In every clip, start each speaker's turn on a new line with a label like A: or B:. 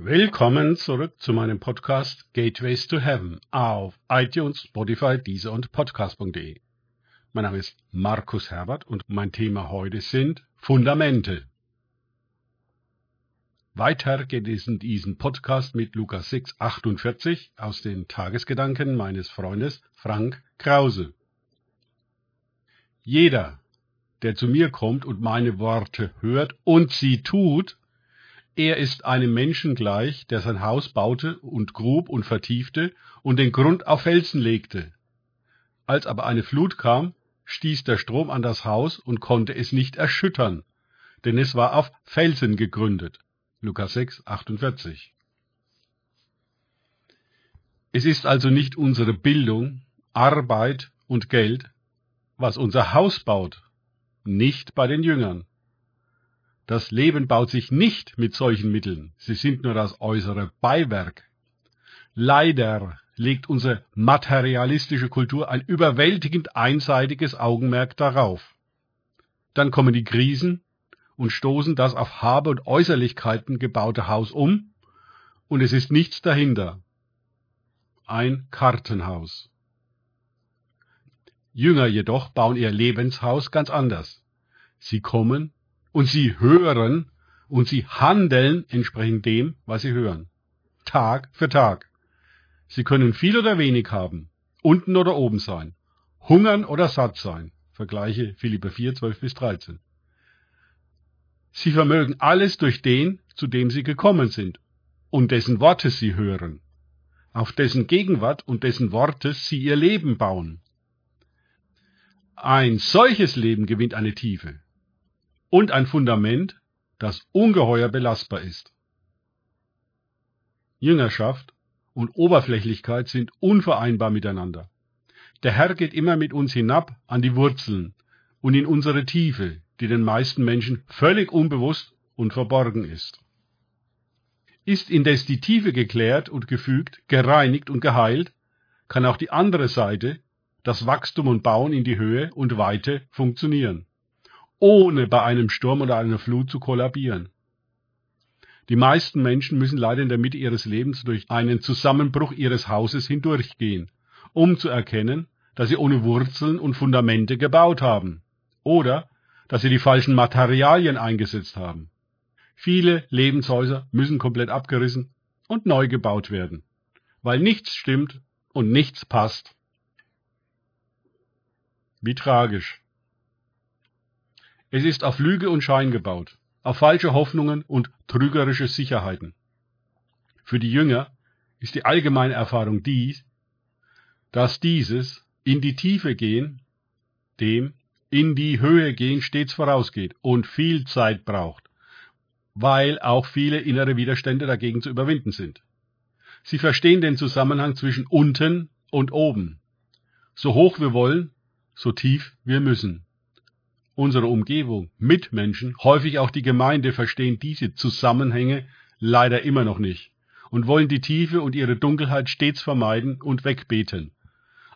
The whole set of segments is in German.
A: Willkommen zurück zu meinem Podcast Gateways to Heaven auf iTunes, Spotify, Deezer und Podcast.de. Mein Name ist Markus Herbert und mein Thema heute sind Fundamente. Weiter geht es in diesem Podcast mit Lukas 6, 48 aus den Tagesgedanken meines Freundes Frank Krause. Jeder, der zu mir kommt und meine Worte hört und sie tut, er ist einem Menschen gleich, der sein Haus baute und grub und vertiefte und den Grund auf Felsen legte. Als aber eine Flut kam, stieß der Strom an das Haus und konnte es nicht erschüttern, denn es war auf Felsen gegründet. Lukas 6, 48. Es ist also nicht unsere Bildung, Arbeit und Geld, was unser Haus baut, nicht bei den Jüngern. Das Leben baut sich nicht mit solchen Mitteln, sie sind nur das äußere Beiwerk. Leider legt unsere materialistische Kultur ein überwältigend einseitiges Augenmerk darauf. Dann kommen die Krisen und stoßen das auf Habe und Äußerlichkeiten gebaute Haus um, und es ist nichts dahinter. Ein Kartenhaus. Jünger jedoch bauen ihr Lebenshaus ganz anders. Sie kommen und sie hören und sie handeln entsprechend dem, was sie hören. Tag für Tag. Sie können viel oder wenig haben, unten oder oben sein, hungern oder satt sein. Vergleiche Philippe 4, 12 bis 13. Sie vermögen alles durch den, zu dem sie gekommen sind und dessen Worte sie hören, auf dessen Gegenwart und dessen Worte sie ihr Leben bauen. Ein solches Leben gewinnt eine Tiefe, und ein Fundament, das ungeheuer belastbar ist. Jüngerschaft und Oberflächlichkeit sind unvereinbar miteinander. Der Herr geht immer mit uns hinab an die Wurzeln und in unsere Tiefe, die den meisten Menschen völlig unbewusst und verborgen ist. Ist indes die Tiefe geklärt und gefügt, gereinigt und geheilt, kann auch die andere Seite, das Wachstum und Bauen in die Höhe und Weite funktionieren ohne bei einem Sturm oder einer Flut zu kollabieren. Die meisten Menschen müssen leider in der Mitte ihres Lebens durch einen Zusammenbruch ihres Hauses hindurchgehen, um zu erkennen, dass sie ohne Wurzeln und Fundamente gebaut haben oder dass sie die falschen Materialien eingesetzt haben. Viele Lebenshäuser müssen komplett abgerissen und neu gebaut werden, weil nichts stimmt und nichts passt. Wie tragisch. Es ist auf Lüge und Schein gebaut, auf falsche Hoffnungen und trügerische Sicherheiten. Für die Jünger ist die allgemeine Erfahrung dies, dass dieses in die Tiefe gehen, dem in die Höhe gehen stets vorausgeht und viel Zeit braucht, weil auch viele innere Widerstände dagegen zu überwinden sind. Sie verstehen den Zusammenhang zwischen unten und oben. So hoch wir wollen, so tief wir müssen unsere Umgebung, Mitmenschen, häufig auch die Gemeinde verstehen diese Zusammenhänge leider immer noch nicht und wollen die Tiefe und ihre Dunkelheit stets vermeiden und wegbeten.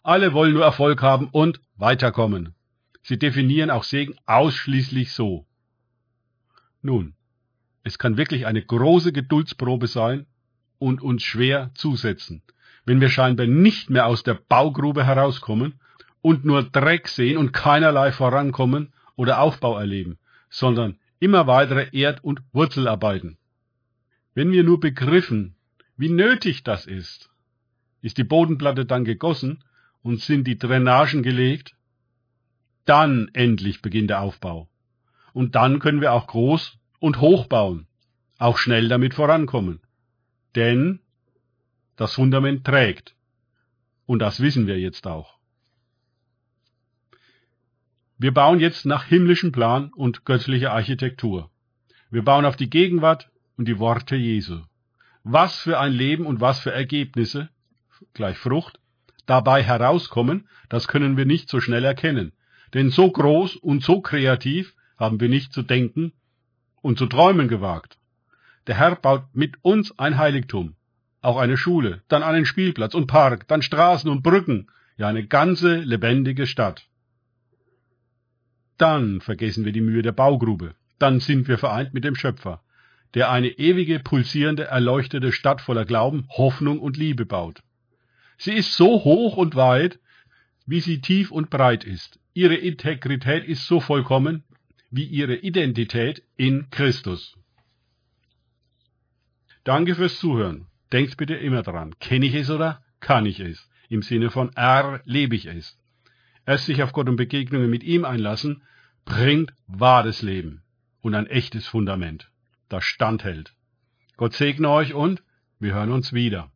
A: Alle wollen nur Erfolg haben und weiterkommen. Sie definieren auch Segen ausschließlich so. Nun, es kann wirklich eine große Geduldsprobe sein und uns schwer zusetzen, wenn wir scheinbar nicht mehr aus der Baugrube herauskommen und nur Dreck sehen und keinerlei vorankommen oder Aufbau erleben, sondern immer weitere Erd- und Wurzelarbeiten. Wenn wir nur begriffen, wie nötig das ist, ist die Bodenplatte dann gegossen und sind die Drainagen gelegt, dann endlich beginnt der Aufbau. Und dann können wir auch groß und hoch bauen, auch schnell damit vorankommen. Denn das Fundament trägt. Und das wissen wir jetzt auch. Wir bauen jetzt nach himmlischem Plan und göttlicher Architektur. Wir bauen auf die Gegenwart und die Worte Jesu. Was für ein Leben und was für Ergebnisse, gleich Frucht, dabei herauskommen, das können wir nicht so schnell erkennen. Denn so groß und so kreativ haben wir nicht zu denken und zu träumen gewagt. Der Herr baut mit uns ein Heiligtum, auch eine Schule, dann einen Spielplatz und Park, dann Straßen und Brücken, ja eine ganze lebendige Stadt. Dann vergessen wir die Mühe der Baugrube. Dann sind wir vereint mit dem Schöpfer. der eine ewige, pulsierende, erleuchtete Stadt voller Glauben, Hoffnung und Liebe baut. Sie ist so hoch und weit, wie sie tief und breit ist. Ihre Integrität ist so vollkommen, wie ihre Identität in Christus. Danke fürs Zuhören. Denkt bitte immer dran. Kenne ich es oder kann ich es? Im Sinne von erlebe ich es. Erst sich auf Gott und Begegnungen mit ihm einlassen, bringt wahres Leben und ein echtes Fundament, das standhält. Gott segne euch und wir hören uns wieder.